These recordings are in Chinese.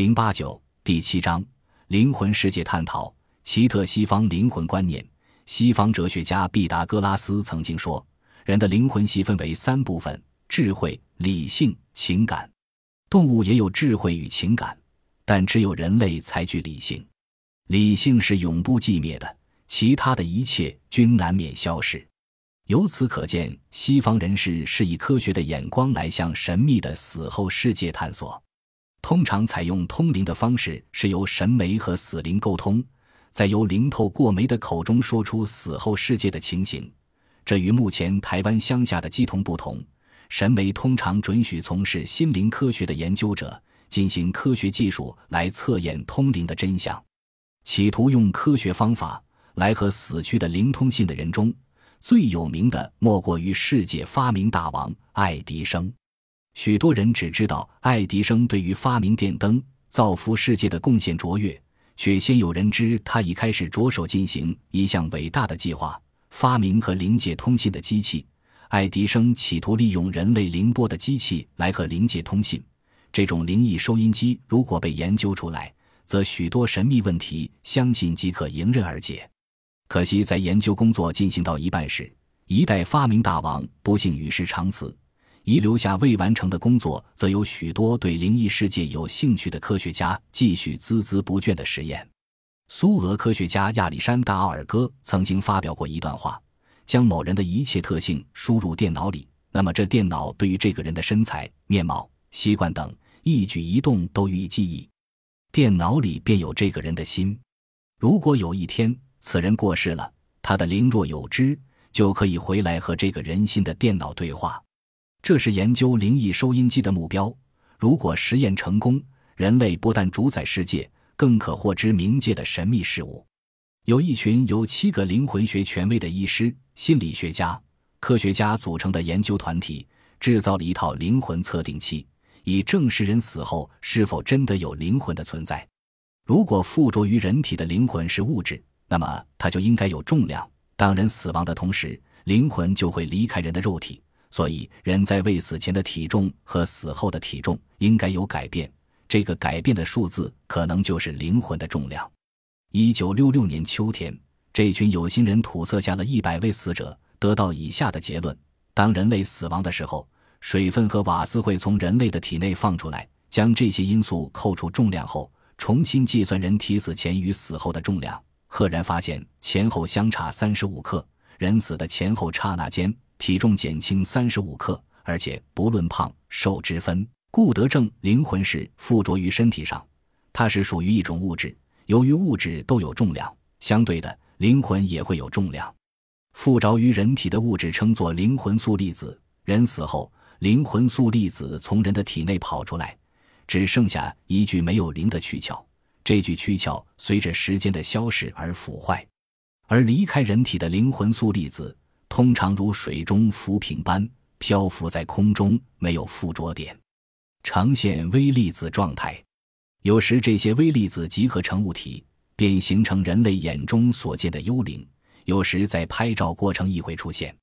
零八九第七章灵魂世界探讨奇特西方灵魂观念。西方哲学家毕达哥拉斯曾经说，人的灵魂细分为三部分：智慧、理性、情感。动物也有智慧与情感，但只有人类才具理性。理性是永不寂灭的，其他的一切均难免消逝。由此可见，西方人士是以科学的眼光来向神秘的死后世界探索。通常采用通灵的方式，是由神媒和死灵沟通，再由灵透过媒的口中说出死后世界的情形。这与目前台湾乡下的鸡同不同。神媒通常准许从事心灵科学的研究者进行科学技术来测验通灵的真相，企图用科学方法来和死去的灵通信的人中。最有名的莫过于世界发明大王爱迪生。许多人只知道爱迪生对于发明电灯、造福世界的贡献卓越，却鲜有人知他已开始着手进行一项伟大的计划——发明和灵界通信的机器。爱迪生企图利用人类灵波的机器来和灵界通信。这种灵异收音机如果被研究出来，则许多神秘问题相信即可迎刃而解。可惜，在研究工作进行到一半时，一代发明大王不幸与世长辞，遗留下未完成的工作，则有许多对灵异世界有兴趣的科学家继续孜孜不倦的实验。苏俄科学家亚历山大·奥尔戈曾经发表过一段话：将某人的一切特性输入电脑里，那么这电脑对于这个人的身材、面貌、习惯等一举一动都予以记忆，电脑里便有这个人的心。如果有一天，此人过世了，他的灵若有知，就可以回来和这个人心的电脑对话。这是研究灵异收音机的目标。如果实验成功，人类不但主宰世界，更可获知冥界的神秘事物。有一群由七个灵魂学权威的医师、心理学家、科学家组成的研究团体，制造了一套灵魂测定器，以证实人死后是否真的有灵魂的存在。如果附着于人体的灵魂是物质，那么它就应该有重量。当人死亡的同时，灵魂就会离开人的肉体，所以人在未死前的体重和死后的体重应该有改变。这个改变的数字可能就是灵魂的重量。一九六六年秋天，这群有心人土测下了一百位死者，得到以下的结论：当人类死亡的时候，水分和瓦斯会从人类的体内放出来。将这些因素扣除重量后，重新计算人体死前与死后的重量。赫然发现前后相差三十五克，人死的前后刹那间体重减轻三十五克，而且不论胖瘦之分，顾得正灵魂是附着于身体上，它是属于一种物质。由于物质都有重量，相对的灵魂也会有重量。附着于人体的物质称作灵魂素粒子。人死后，灵魂素粒子从人的体内跑出来，只剩下一具没有灵的躯壳。这具躯壳随着时间的消逝而腐坏，而离开人体的灵魂素粒子通常如水中浮萍般漂浮在空中，没有附着点，呈现微粒子状态。有时这些微粒子集合成物体，便形成人类眼中所见的幽灵；有时在拍照过程亦会出现。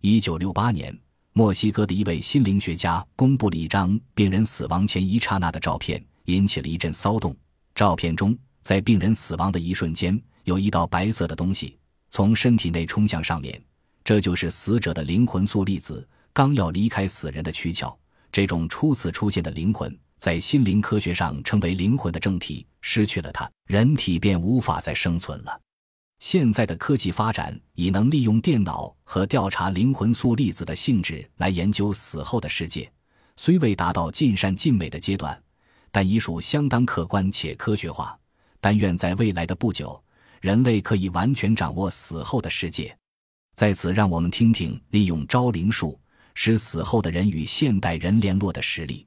一九六八年，墨西哥的一位心灵学家公布了一张病人死亡前一刹那的照片，引起了一阵骚动。照片中，在病人死亡的一瞬间，有一道白色的东西从身体内冲向上面，这就是死者的灵魂素粒子刚要离开死人的躯壳。这种初次出现的灵魂，在心灵科学上称为灵魂的正体。失去了它，人体便无法再生存了。现在的科技发展已能利用电脑和调查灵魂素粒子的性质来研究死后的世界，虽未达到尽善尽美的阶段。但已属相当客观且科学化。但愿在未来的不久，人类可以完全掌握死后的世界。在此，让我们听听利用招灵术使死后的人与现代人联络的实例。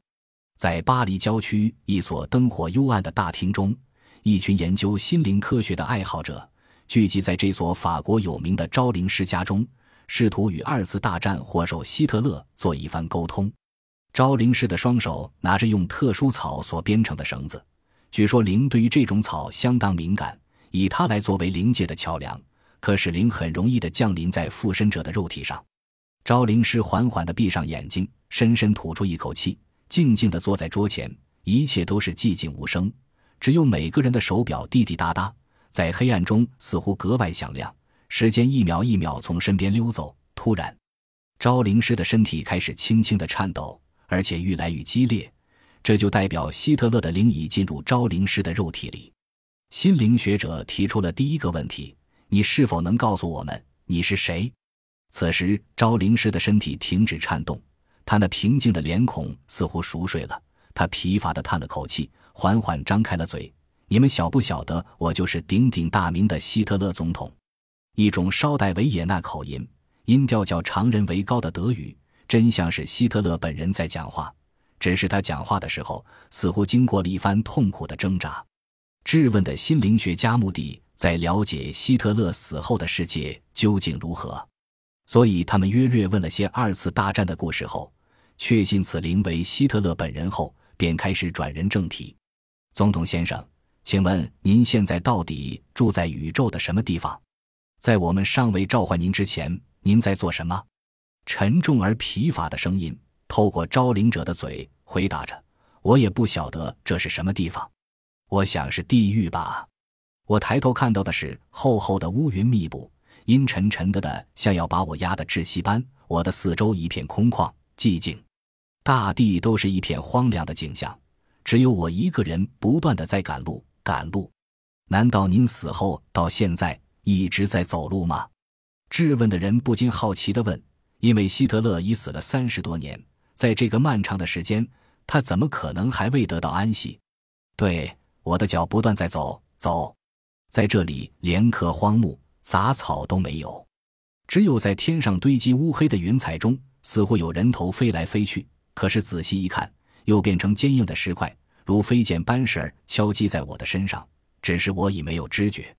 在巴黎郊区一所灯火幽暗的大厅中，一群研究心灵科学的爱好者聚集在这所法国有名的招灵师家中，试图与二次大战祸首希特勒做一番沟通。招灵师的双手拿着用特殊草所编成的绳子，据说灵对于这种草相当敏感，以它来作为灵界的桥梁，可使灵很容易地降临在附身者的肉体上。招灵师缓缓地闭上眼睛，深深吐出一口气，静静地坐在桌前，一切都是寂静无声，只有每个人的手表滴滴答答，在黑暗中似乎格外响亮。时间一秒一秒从身边溜走。突然，昭灵师的身体开始轻轻的颤抖，而且愈来愈激烈。这就代表希特勒的灵已进入昭灵师的肉体里。心灵学者提出了第一个问题：你是否能告诉我们你是谁？此时，昭灵师的身体停止颤动，他那平静的脸孔似乎熟睡了。他疲乏地叹了口气，缓缓张开了嘴：“你们晓不晓得，我就是鼎鼎大名的希特勒总统？”一种稍带维也纳口音、音调较常人为高的德语，真像是希特勒本人在讲话。只是他讲话的时候，似乎经过了一番痛苦的挣扎。质问的心灵学家目的在了解希特勒死后的世界究竟如何。所以，他们约略问了些二次大战的故事后，确信此灵为希特勒本人后，便开始转人正题。总统先生，请问您现在到底住在宇宙的什么地方？在我们尚未召唤您之前，您在做什么？沉重而疲乏的声音透过招领者的嘴回答着：“我也不晓得这是什么地方，我想是地狱吧。”我抬头看到的是厚厚的乌云密布。阴沉沉的的，像要把我压得窒息般。我的四周一片空旷寂静，大地都是一片荒凉的景象，只有我一个人不断的在赶路，赶路。难道您死后到现在一直在走路吗？质问的人不禁好奇的问。因为希特勒已死了三十多年，在这个漫长的时间，他怎么可能还未得到安息？对，我的脚不断在走，走，在这里连棵荒木。杂草都没有，只有在天上堆积乌黑的云彩中，似乎有人头飞来飞去。可是仔细一看，又变成坚硬的石块，如飞剑般似儿敲击在我的身上。只是我已没有知觉。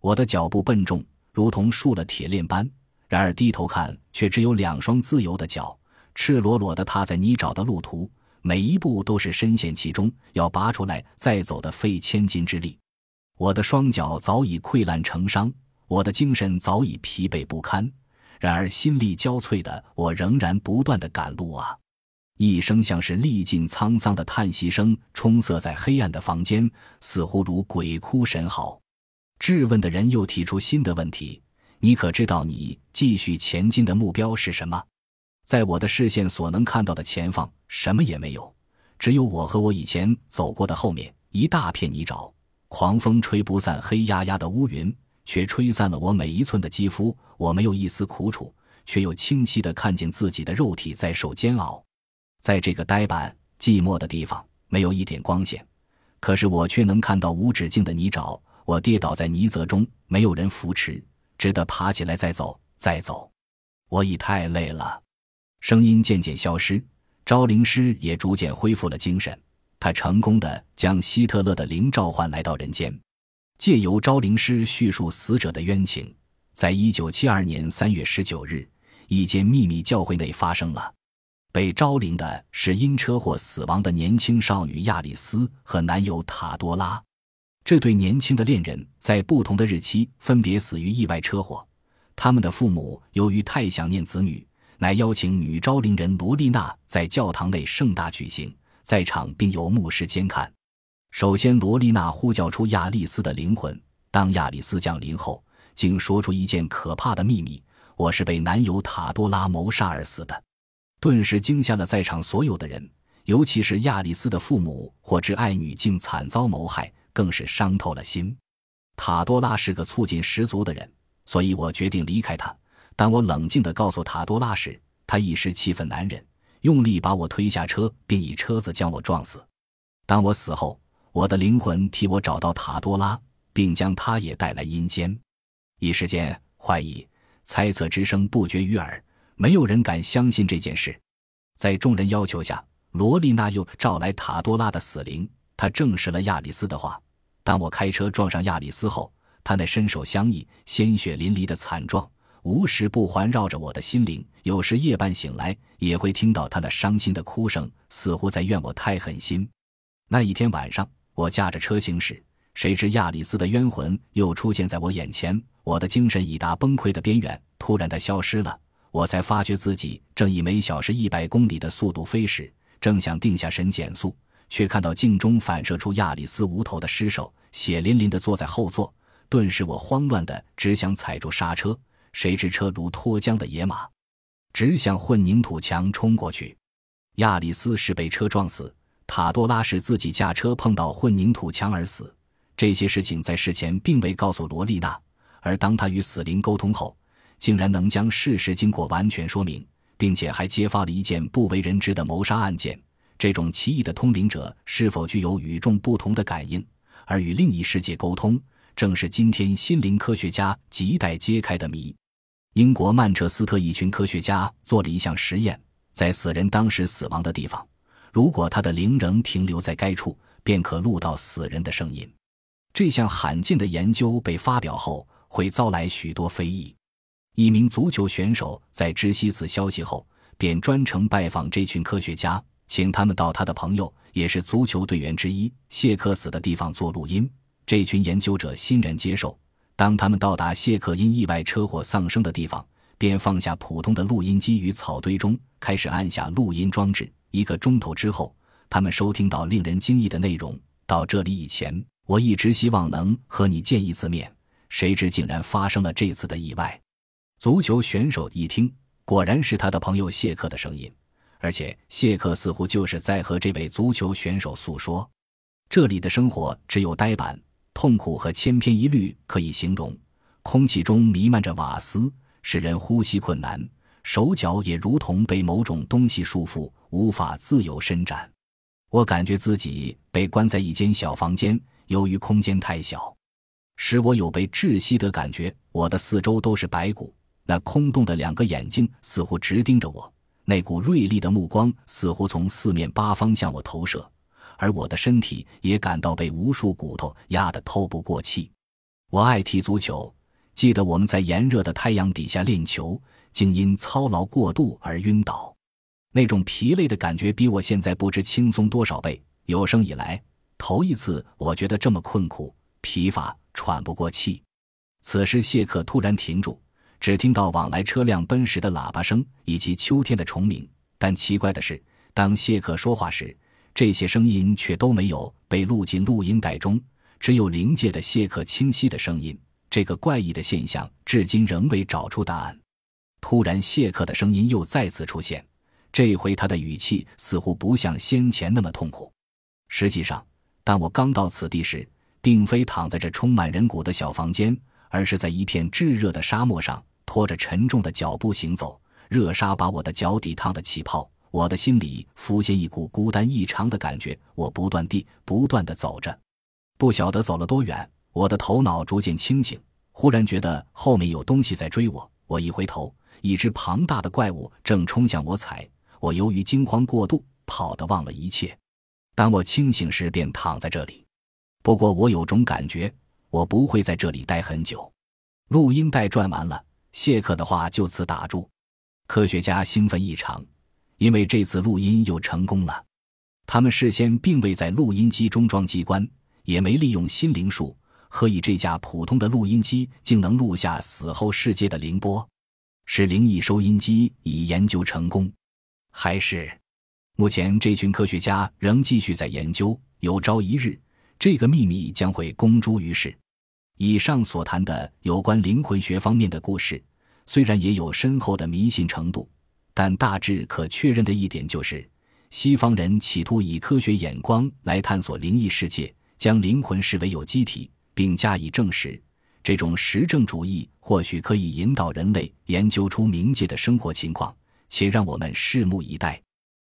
我的脚步笨重，如同竖了铁链般。然而低头看，却只有两双自由的脚，赤裸裸地踏在泥沼的路途，每一步都是深陷其中，要拔出来再走的费千斤之力。我的双脚早已溃烂成伤。我的精神早已疲惫不堪，然而心力交瘁的我仍然不断的赶路啊！一声像是历尽沧桑的叹息声充塞在黑暗的房间，似乎如鬼哭神嚎。质问的人又提出新的问题：“你可知道你继续前进的目标是什么？”在我的视线所能看到的前方，什么也没有，只有我和我以前走过的后面一大片泥沼，狂风吹不散黑压压的乌云。却吹散了我每一寸的肌肤，我没有一丝苦楚，却又清晰地看见自己的肉体在受煎熬。在这个呆板寂寞的地方，没有一点光线，可是我却能看到无止境的泥沼。我跌倒在泥泽中，没有人扶持，只得爬起来再走，再走。我已太累了。声音渐渐消失，招灵师也逐渐恢复了精神。他成功的将希特勒的灵召唤来到人间。借由招灵师叙述死者的冤情，在一九七二年三月十九日，一间秘密教会内发生了。被招灵的是因车祸死亡的年轻少女亚里斯和男友塔多拉。这对年轻的恋人在不同的日期分别死于意外车祸。他们的父母由于太想念子女，乃邀请女昭灵人罗丽娜在教堂内盛大举行，在场并有牧师监看。首先，罗丽娜呼叫出亚丽丝的灵魂。当亚丽丝降临后，竟说出一件可怕的秘密：“我是被男友塔多拉谋杀而死的。”顿时惊吓了在场所有的人，尤其是亚丽丝的父母，获知爱女竟惨遭谋害，更是伤透了心。塔多拉是个醋劲十足的人，所以我决定离开他。当我冷静地告诉塔多拉时，他一时气愤难忍，用力把我推下车，并以车子将我撞死。当我死后，我的灵魂替我找到塔多拉，并将他也带来阴间。一时间，怀疑、猜测之声不绝于耳，没有人敢相信这件事。在众人要求下，罗丽娜又召来塔多拉的死灵，他证实了亚里斯的话。当我开车撞上亚里斯后，他那身手相异、鲜血淋漓的惨状，无时不环绕着我的心灵。有时夜半醒来，也会听到他那伤心的哭声，似乎在怨我太狠心。那一天晚上。我驾着车行驶，谁知亚里斯的冤魂又出现在我眼前。我的精神已达崩溃的边缘，突然它消失了。我才发觉自己正以每小时一百公里的速度飞驶，正想定下神减速，却看到镜中反射出亚里斯无头的尸首，血淋淋的坐在后座。顿时，我慌乱的只想踩住刹车，谁知车如脱缰的野马，直向混凝土墙冲过去。亚里斯是被车撞死，塔多拉是自己驾车碰到混凝土墙而死。这些事情在事前并未告诉罗丽娜，而当他与死灵沟通后，竟然能将事实经过完全说明。并且还揭发了一件不为人知的谋杀案件。这种奇异的通灵者是否具有与众不同的感应，而与另一世界沟通，正是今天心灵科学家亟待揭开的谜。英国曼彻斯特一群科学家做了一项实验，在死人当时死亡的地方，如果他的灵仍停留在该处，便可录到死人的声音。这项罕见的研究被发表后，会遭来许多非议。一名足球选手在知悉此消息后，便专程拜访这群科学家，请他们到他的朋友，也是足球队员之一谢克死的地方做录音。这群研究者欣然接受。当他们到达谢克因意外车祸丧生的地方，便放下普通的录音机于草堆中，开始按下录音装置。一个钟头之后，他们收听到令人惊异的内容。到这里以前，我一直希望能和你见一次面，谁知竟然发生了这次的意外。足球选手一听，果然是他的朋友谢克的声音，而且谢克似乎就是在和这位足球选手诉说：这里的生活只有呆板、痛苦和千篇一律可以形容。空气中弥漫着瓦斯，使人呼吸困难，手脚也如同被某种东西束缚，无法自由伸展。我感觉自己被关在一间小房间，由于空间太小，使我有被窒息的感觉。我的四周都是白骨。那空洞的两个眼睛似乎直盯着我，那股锐利的目光似乎从四面八方向我投射，而我的身体也感到被无数骨头压得透不过气。我爱踢足球，记得我们在炎热的太阳底下练球，竟因操劳过度而晕倒，那种疲累的感觉比我现在不知轻松多少倍。有生以来头一次，我觉得这么困苦、疲乏、喘不过气。此时，谢克突然停住。只听到往来车辆奔驰的喇叭声以及秋天的虫鸣，但奇怪的是，当谢克说话时，这些声音却都没有被录进录音带中，只有灵界的谢克清晰的声音。这个怪异的现象至今仍未找出答案。突然，谢克的声音又再次出现，这回他的语气似乎不像先前那么痛苦。实际上，当我刚到此地时，并非躺在这充满人骨的小房间，而是在一片炙热的沙漠上。拖着沉重的脚步行走，热沙把我的脚底烫得起泡。我的心里浮现一股孤单异常的感觉。我不断地、不断地走着，不晓得走了多远。我的头脑逐渐清醒，忽然觉得后面有东西在追我。我一回头，一只庞大的怪物正冲向我踩。我由于惊慌过度，跑得忘了一切。当我清醒时，便躺在这里。不过我有种感觉，我不会在这里待很久。录音带转完了。谢克的话就此打住，科学家兴奋异常，因为这次录音又成功了。他们事先并未在录音机中装机关，也没利用心灵术，何以这架普通的录音机竟能录下死后世界的灵波？是灵异收音机已研究成功，还是目前这群科学家仍继续在研究？有朝一日，这个秘密将会公诸于世。以上所谈的有关灵魂学方面的故事，虽然也有深厚的迷信程度，但大致可确认的一点就是，西方人企图以科学眼光来探索灵异世界，将灵魂视为有机体，并加以证实。这种实证主义或许可以引导人类研究出冥界的生活情况，且让我们拭目以待。